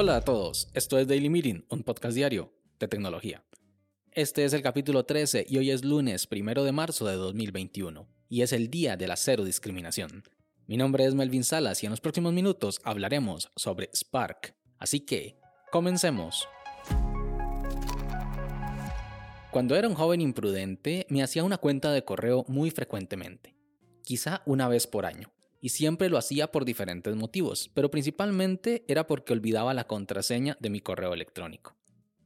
Hola a todos, esto es Daily Meeting, un podcast diario de tecnología. Este es el capítulo 13 y hoy es lunes 1 de marzo de 2021 y es el día de la cero discriminación. Mi nombre es Melvin Salas y en los próximos minutos hablaremos sobre Spark. Así que, comencemos. Cuando era un joven imprudente, me hacía una cuenta de correo muy frecuentemente, quizá una vez por año, y siempre lo hacía por diferentes motivos, pero principalmente era porque olvidaba la contraseña de mi correo electrónico.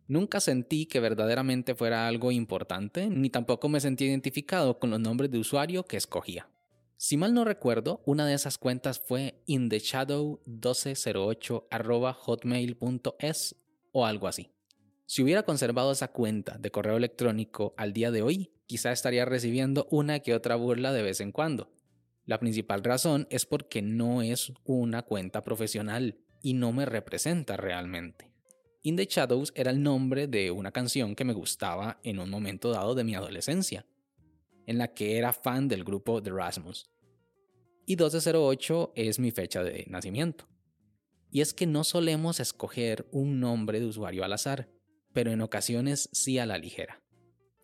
Nunca sentí que verdaderamente fuera algo importante, ni tampoco me sentí identificado con los nombres de usuario que escogía. Si mal no recuerdo, una de esas cuentas fue indeshadow1208 o algo así. Si hubiera conservado esa cuenta de correo electrónico al día de hoy, quizá estaría recibiendo una que otra burla de vez en cuando. La principal razón es porque no es una cuenta profesional y no me representa realmente. In the Shadows era el nombre de una canción que me gustaba en un momento dado de mi adolescencia, en la que era fan del grupo The Rasmus. Y 1208 es mi fecha de nacimiento. Y es que no solemos escoger un nombre de usuario al azar, pero en ocasiones sí a la ligera.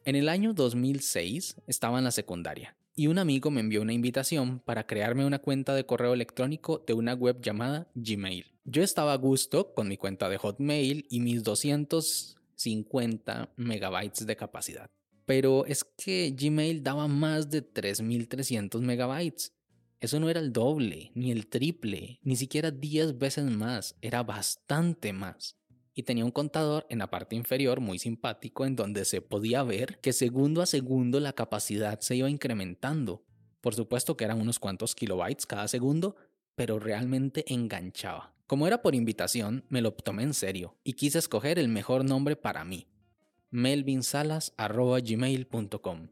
En el año 2006 estaba en la secundaria y un amigo me envió una invitación para crearme una cuenta de correo electrónico de una web llamada Gmail. Yo estaba a gusto con mi cuenta de Hotmail y mis 250 megabytes de capacidad. Pero es que Gmail daba más de 3300 megabytes. Eso no era el doble, ni el triple, ni siquiera 10 veces más, era bastante más y tenía un contador en la parte inferior muy simpático en donde se podía ver que segundo a segundo la capacidad se iba incrementando. Por supuesto que eran unos cuantos kilobytes cada segundo, pero realmente enganchaba. Como era por invitación, me lo tomé en serio y quise escoger el mejor nombre para mí. melvinsalas.gmail.com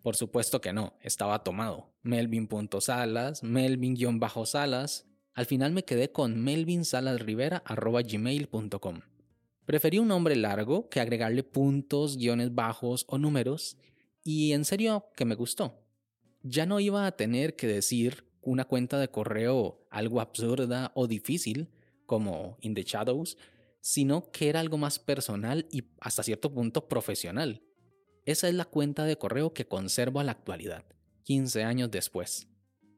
Por supuesto que no, estaba tomado. Melvin.salas, melvin-salas, al final me quedé con melvinsalasrivera.gmail.com. Preferí un nombre largo que agregarle puntos, guiones bajos o números, y en serio que me gustó. Ya no iba a tener que decir una cuenta de correo algo absurda o difícil, como In the Shadows, sino que era algo más personal y hasta cierto punto profesional. Esa es la cuenta de correo que conservo a la actualidad, 15 años después.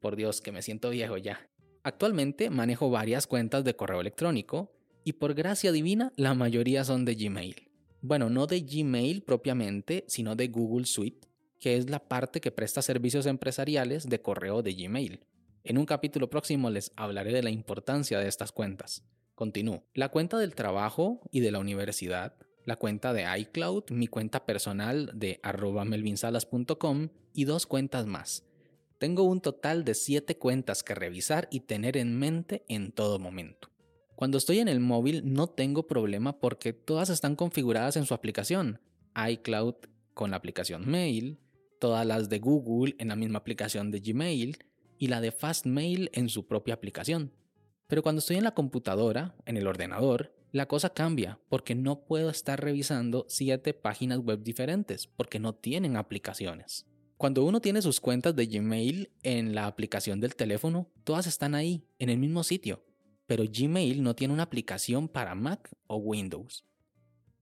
Por Dios, que me siento viejo ya. Actualmente manejo varias cuentas de correo electrónico y por gracia divina la mayoría son de Gmail. Bueno, no de Gmail propiamente, sino de Google Suite, que es la parte que presta servicios empresariales de correo de Gmail. En un capítulo próximo les hablaré de la importancia de estas cuentas. Continúo. La cuenta del trabajo y de la universidad, la cuenta de iCloud, mi cuenta personal de arroba melvinsalas.com y dos cuentas más tengo un total de 7 cuentas que revisar y tener en mente en todo momento. Cuando estoy en el móvil no tengo problema porque todas están configuradas en su aplicación. iCloud con la aplicación Mail, todas las de Google en la misma aplicación de Gmail y la de Fastmail en su propia aplicación. Pero cuando estoy en la computadora, en el ordenador, la cosa cambia porque no puedo estar revisando 7 páginas web diferentes porque no tienen aplicaciones. Cuando uno tiene sus cuentas de Gmail en la aplicación del teléfono, todas están ahí, en el mismo sitio. Pero Gmail no tiene una aplicación para Mac o Windows.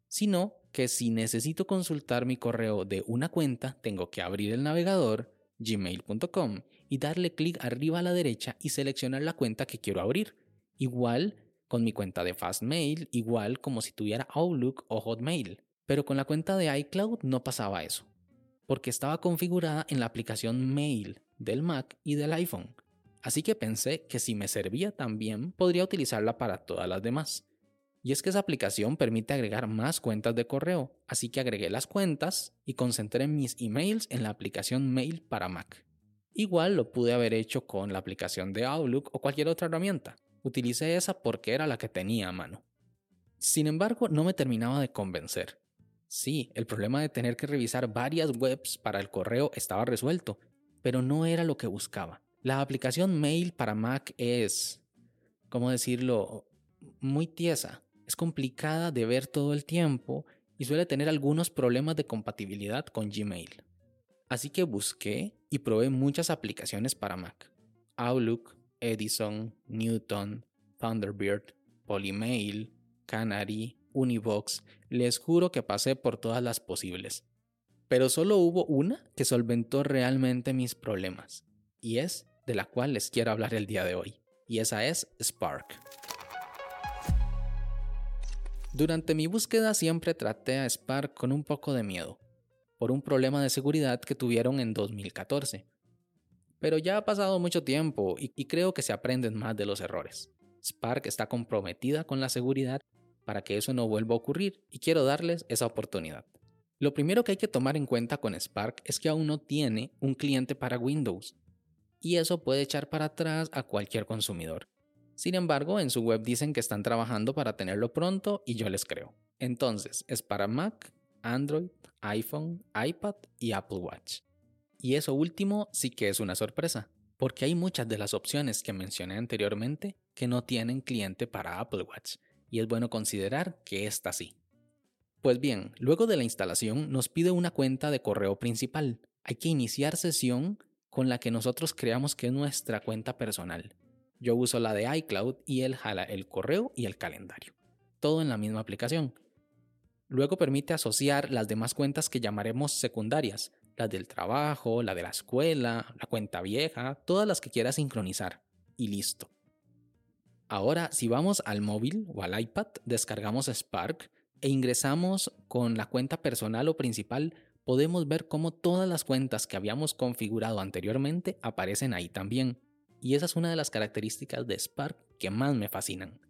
Sino que si necesito consultar mi correo de una cuenta, tengo que abrir el navegador gmail.com y darle clic arriba a la derecha y seleccionar la cuenta que quiero abrir. Igual con mi cuenta de Fastmail, igual como si tuviera Outlook o Hotmail. Pero con la cuenta de iCloud no pasaba eso porque estaba configurada en la aplicación Mail del Mac y del iPhone. Así que pensé que si me servía también, podría utilizarla para todas las demás. Y es que esa aplicación permite agregar más cuentas de correo, así que agregué las cuentas y concentré mis emails en la aplicación Mail para Mac. Igual lo pude haber hecho con la aplicación de Outlook o cualquier otra herramienta. Utilicé esa porque era la que tenía a mano. Sin embargo, no me terminaba de convencer. Sí, el problema de tener que revisar varias webs para el correo estaba resuelto, pero no era lo que buscaba. La aplicación Mail para Mac es, ¿cómo decirlo?, muy tiesa. Es complicada de ver todo el tiempo y suele tener algunos problemas de compatibilidad con Gmail. Así que busqué y probé muchas aplicaciones para Mac. Outlook, Edison, Newton, Thunderbird, Polymail, Canary, Univox, les juro que pasé por todas las posibles. Pero solo hubo una que solventó realmente mis problemas, y es de la cual les quiero hablar el día de hoy, y esa es Spark. Durante mi búsqueda siempre traté a Spark con un poco de miedo, por un problema de seguridad que tuvieron en 2014. Pero ya ha pasado mucho tiempo y, creo que se aprenden más de los errores. Spark está comprometida con la seguridad para que eso no vuelva a ocurrir y quiero darles esa oportunidad. Lo primero que hay que tomar en cuenta con Spark es que aún no tiene un cliente para Windows y eso puede echar para atrás a cualquier consumidor. Sin embargo, en su web dicen que están trabajando para tenerlo pronto y yo les creo. Entonces, es para Mac, Android, iPhone, iPad y Apple Watch. Y eso último sí que es una sorpresa, porque hay muchas de las opciones que mencioné anteriormente que no tienen cliente para Apple Watch, y es bueno considerar que esta sí. Pues bien, luego de la instalación nos pide una cuenta de correo principal. Hay que iniciar sesión con la que nosotros creamos que es nuestra cuenta personal. Yo uso la de iCloud y él jala el correo y el calendario. Todo en la misma aplicación. Luego permite asociar las demás cuentas que llamaremos secundarias, las del trabajo, la de la escuela, la cuenta vieja, todas las que quieras sincronizar. Y listo. Ahora, si vamos al móvil o al iPad, descargamos Spark e ingresamos con la cuenta personal o principal, podemos ver cómo todas las cuentas que habíamos configurado anteriormente aparecen ahí también y esa es una de las características de Spark que más me fascinan.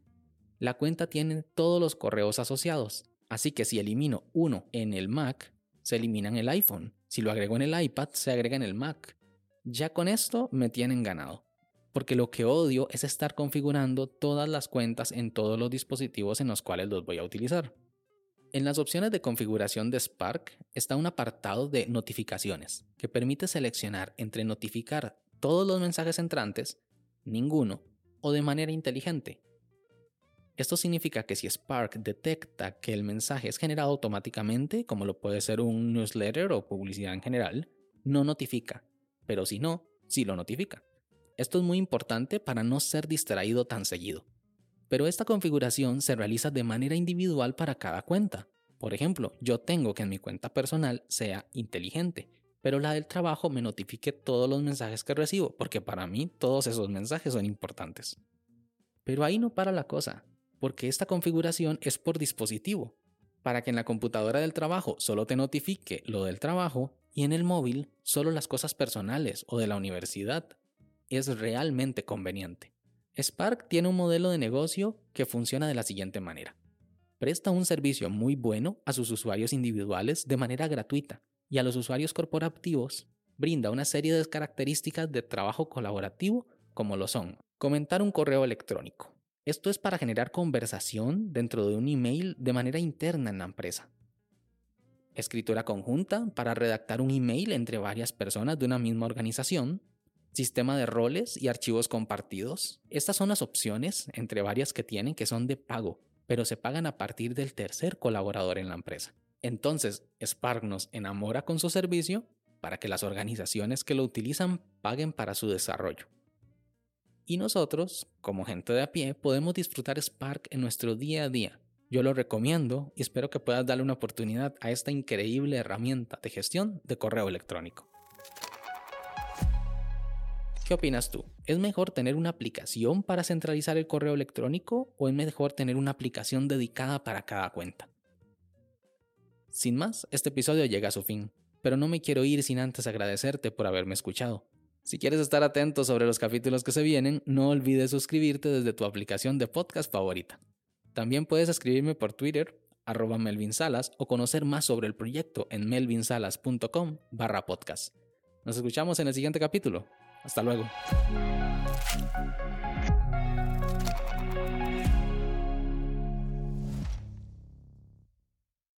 La cuenta tiene todos los correos asociados, así que si elimino uno en el Mac, se elimina en el iPhone. Si lo agrego en el iPad, se agrega en el Mac. Ya con esto me tienen ganado, porque lo que odio es estar configurando todas las cuentas en todos los dispositivos en los cuales los voy a utilizar. En las opciones de configuración de Spark está un apartado de notificaciones que permite seleccionar entre notificar todos los mensajes entrantes, ninguno, o de manera inteligente. Esto significa que si Spark detecta que el mensaje es generado automáticamente, como lo puede ser un newsletter o publicidad en general, no notifica, pero si no, sí lo notifica. Esto es muy importante para no ser distraído tan seguido. Pero esta configuración se realiza de manera individual para cada cuenta. Por ejemplo, yo tengo que en mi cuenta personal sea inteligente pero la del trabajo me notifique todos los mensajes que recibo, porque para mí todos esos mensajes son importantes. Pero ahí no para la cosa, porque esta configuración es por dispositivo, para que en la computadora del trabajo solo te notifique lo del trabajo y en el móvil solo las cosas personales o de la universidad. Es realmente conveniente. Spark tiene un modelo de negocio que funciona de la siguiente manera. Presta un servicio muy bueno a sus usuarios individuales de manera gratuita y a los usuarios corporativos brinda una serie de características de trabajo colaborativo como lo son comentar un correo electrónico. Esto es para generar conversación dentro de un email de manera interna en la empresa. Escritura conjunta para redactar un email entre varias personas de una misma organización. Sistema de roles y archivos compartidos. Estas son las opciones, entre varias que tienen, que son de pago, pero se pagan a partir del tercer colaborador en la empresa. Entonces, Spark nos enamora con su servicio para que las organizaciones que lo utilizan paguen para su desarrollo. Y nosotros, como gente de a pie, podemos disfrutar Spark en nuestro día a día. Yo lo recomiendo y espero que puedas darle una oportunidad a esta increíble herramienta de gestión de correo electrónico. ¿Qué opinas tú? ¿Es mejor tener una aplicación para centralizar el correo electrónico o es mejor tener una aplicación dedicada para cada cuenta? Sin más, este episodio llega a su fin, pero no me quiero ir sin antes agradecerte por haberme escuchado. Si quieres estar atento sobre los capítulos que se vienen, no olvides suscribirte desde tu aplicación de podcast favorita. También puedes escribirme por Twitter, arroba Melvin Salas, o conocer más sobre el proyecto en melvinsalas.com barra podcast. Nos escuchamos en el siguiente capítulo. Hasta luego.